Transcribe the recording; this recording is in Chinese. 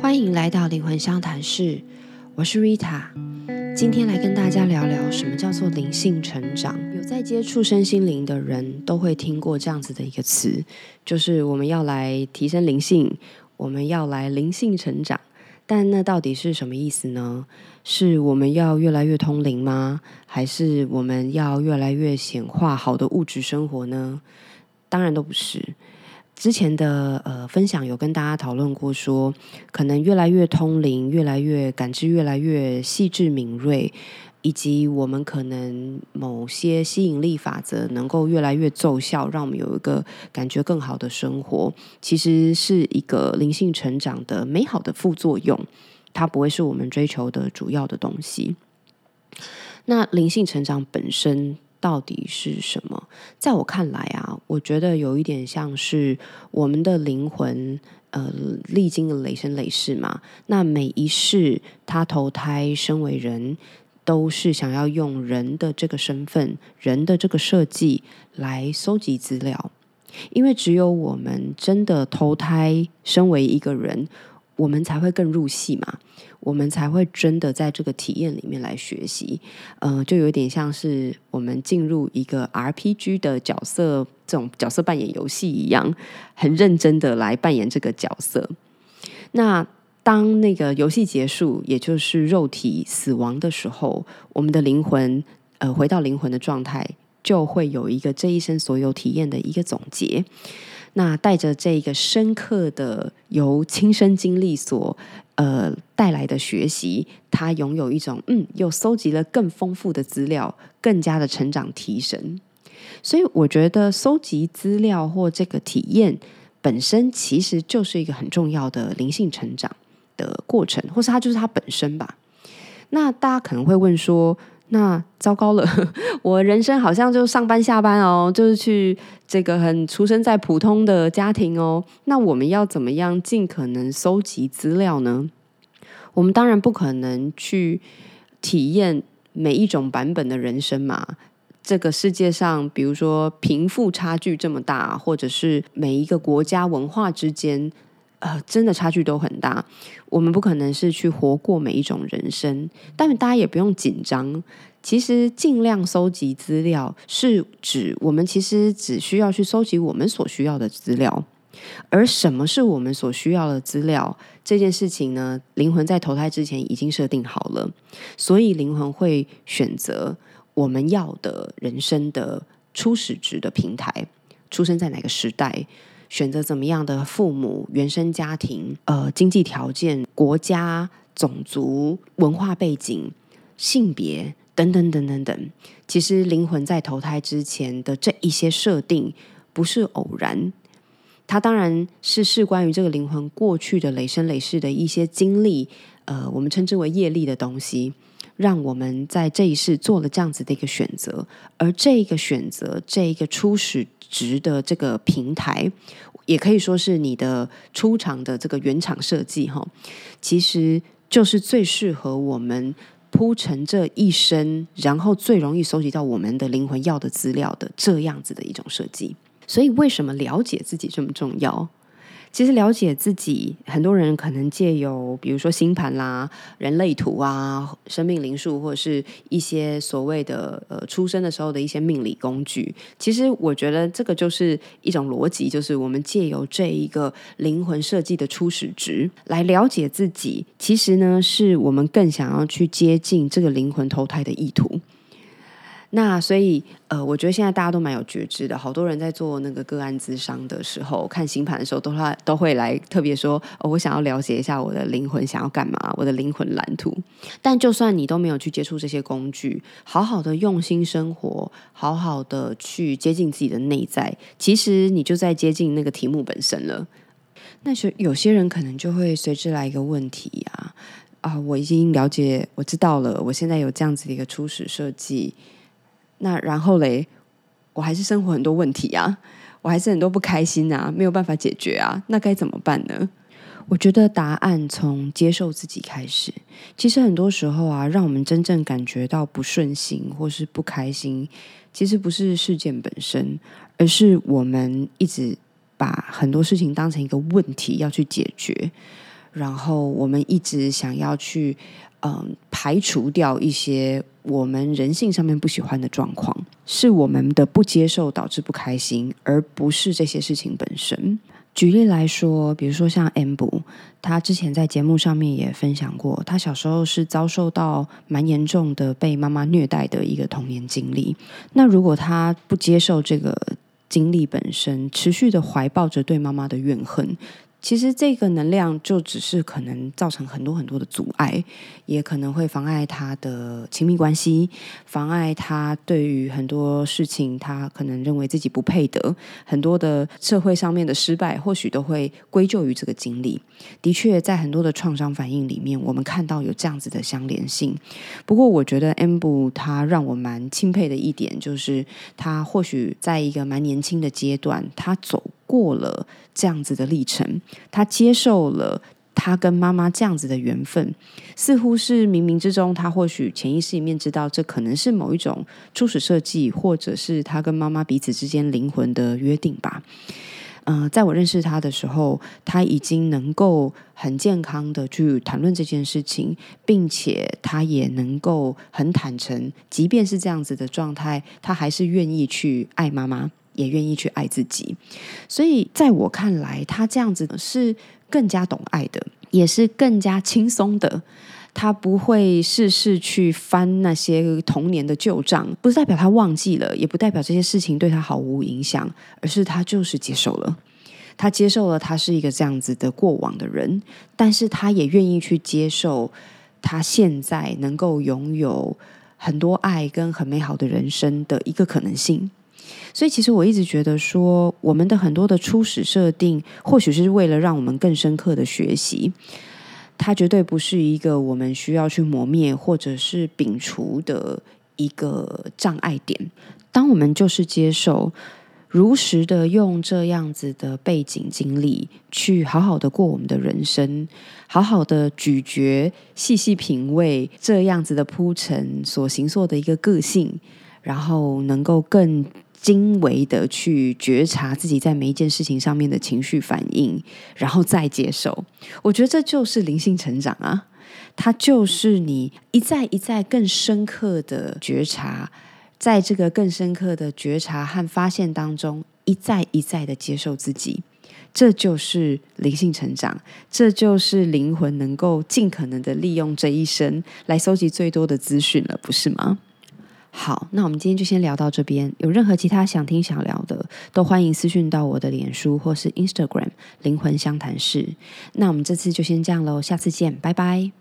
欢迎来到灵魂相谈室，我是 Rita。今天来跟大家聊聊什么叫做灵性成长。有在接触身心灵的人都会听过这样子的一个词，就是我们要来提升灵性，我们要来灵性成长。但那到底是什么意思呢？是我们要越来越通灵吗？还是我们要越来越显化好的物质生活呢？当然都不是。之前的呃分享有跟大家讨论过，说可能越来越通灵，越来越感知，越来越细致敏锐，以及我们可能某些吸引力法则能够越来越奏效，让我们有一个感觉更好的生活，其实是一个灵性成长的美好的副作用，它不会是我们追求的主要的东西。那灵性成长本身。到底是什么？在我看来啊，我觉得有一点像是我们的灵魂，呃，历经了累生累世嘛。那每一世他投胎身为人，都是想要用人的这个身份、人的这个设计来搜集资料，因为只有我们真的投胎身为一个人。我们才会更入戏嘛，我们才会真的在这个体验里面来学习，呃，就有点像是我们进入一个 RPG 的角色这种角色扮演游戏一样，很认真的来扮演这个角色。那当那个游戏结束，也就是肉体死亡的时候，我们的灵魂呃回到灵魂的状态，就会有一个这一生所有体验的一个总结。那带着这个深刻的由亲身经历所呃带来的学习，他拥有一种嗯，又搜集了更丰富的资料，更加的成长提升。所以我觉得搜集资料或这个体验本身，其实就是一个很重要的灵性成长的过程，或是它就是它本身吧。那大家可能会问说。那糟糕了，我人生好像就上班下班哦，就是去这个很出生在普通的家庭哦。那我们要怎么样尽可能搜集资料呢？我们当然不可能去体验每一种版本的人生嘛。这个世界上，比如说贫富差距这么大，或者是每一个国家文化之间。呃，真的差距都很大。我们不可能是去活过每一种人生，但大家也不用紧张。其实尽量搜集资料，是指我们其实只需要去搜集我们所需要的资料。而什么是我们所需要的资料？这件事情呢，灵魂在投胎之前已经设定好了，所以灵魂会选择我们要的人生的初始值的平台，出生在哪个时代。选择怎么样的父母、原生家庭、呃经济条件、国家、种族、文化背景、性别等等等等等，其实灵魂在投胎之前的这一些设定不是偶然，它当然是事关于这个灵魂过去的累生累世的一些经历，呃，我们称之为业力的东西。让我们在这一世做了这样子的一个选择，而这个选择，这一个初始值的这个平台，也可以说是你的出厂的这个原厂设计哈，其实就是最适合我们铺成这一生，然后最容易收集到我们的灵魂要的资料的这样子的一种设计。所以，为什么了解自己这么重要？其实了解自己，很多人可能借由比如说星盘啦、人类图啊、生命灵数，或者是一些所谓的呃出生的时候的一些命理工具。其实我觉得这个就是一种逻辑，就是我们借由这一个灵魂设计的初始值来了解自己。其实呢，是我们更想要去接近这个灵魂投胎的意图。那所以，呃，我觉得现在大家都蛮有觉知的，好多人在做那个个案咨商的时候，看星盘的时候，都来都会来特别说，哦我想要了解一下我的灵魂想要干嘛，我的灵魂蓝图。但就算你都没有去接触这些工具，好好的用心生活，好好的去接近自己的内在，其实你就在接近那个题目本身了。那是有些人可能就会随之来一个问题啊啊，我已经了解，我知道了，我现在有这样子的一个初始设计。那然后嘞，我还是生活很多问题啊，我还是很多不开心啊，没有办法解决啊，那该怎么办呢？我觉得答案从接受自己开始。其实很多时候啊，让我们真正感觉到不顺心或是不开心，其实不是事件本身，而是我们一直把很多事情当成一个问题要去解决，然后我们一直想要去嗯排除掉一些我们人性上面不喜欢的状况，是我们的不接受导致不开心，而不是这些事情本身。举例来说，比如说像 M 布，他之前在节目上面也分享过，他小时候是遭受到蛮严重的被妈妈虐待的一个童年经历。那如果他不接受这个经历本身，持续的怀抱着对妈妈的怨恨。其实这个能量就只是可能造成很多很多的阻碍，也可能会妨碍他的亲密关系，妨碍他对于很多事情，他可能认为自己不配得，很多的社会上面的失败，或许都会归咎于这个经历。的确，在很多的创伤反应里面，我们看到有这样子的相连性。不过，我觉得 M 布他让我蛮钦佩的一点，就是他或许在一个蛮年轻的阶段，他走。过了这样子的历程，他接受了他跟妈妈这样子的缘分，似乎是冥冥之中，他或许潜意识里面知道，这可能是某一种初始设计，或者是他跟妈妈彼此之间灵魂的约定吧。嗯，在我认识他的时候，他已经能够很健康的去谈论这件事情，并且他也能够很坦诚，即便是这样子的状态，他还是愿意去爱妈妈。也愿意去爱自己，所以在我看来，他这样子是更加懂爱的，也是更加轻松的。他不会事事去翻那些童年的旧账，不是代表他忘记了，也不代表这些事情对他毫无影响，而是他就是接受了，他接受了他是一个这样子的过往的人，但是他也愿意去接受他现在能够拥有很多爱跟很美好的人生的一个可能性。所以，其实我一直觉得说，我们的很多的初始设定，或许是为了让我们更深刻的学习，它绝对不是一个我们需要去磨灭或者是摒除的一个障碍点。当我们就是接受，如实的用这样子的背景经历，去好好的过我们的人生，好好的咀嚼、细细品味这样子的铺陈所形塑的一个个性，然后能够更。精微的去觉察自己在每一件事情上面的情绪反应，然后再接受。我觉得这就是灵性成长啊！它就是你一再一再更深刻的觉察，在这个更深刻的觉察和发现当中，一再一再的接受自己。这就是灵性成长，这就是灵魂能够尽可能的利用这一生来收集最多的资讯了，不是吗？好，那我们今天就先聊到这边。有任何其他想听想聊的，都欢迎私讯到我的脸书或是 Instagram“ 灵魂相谈室”。那我们这次就先这样喽，下次见，拜拜。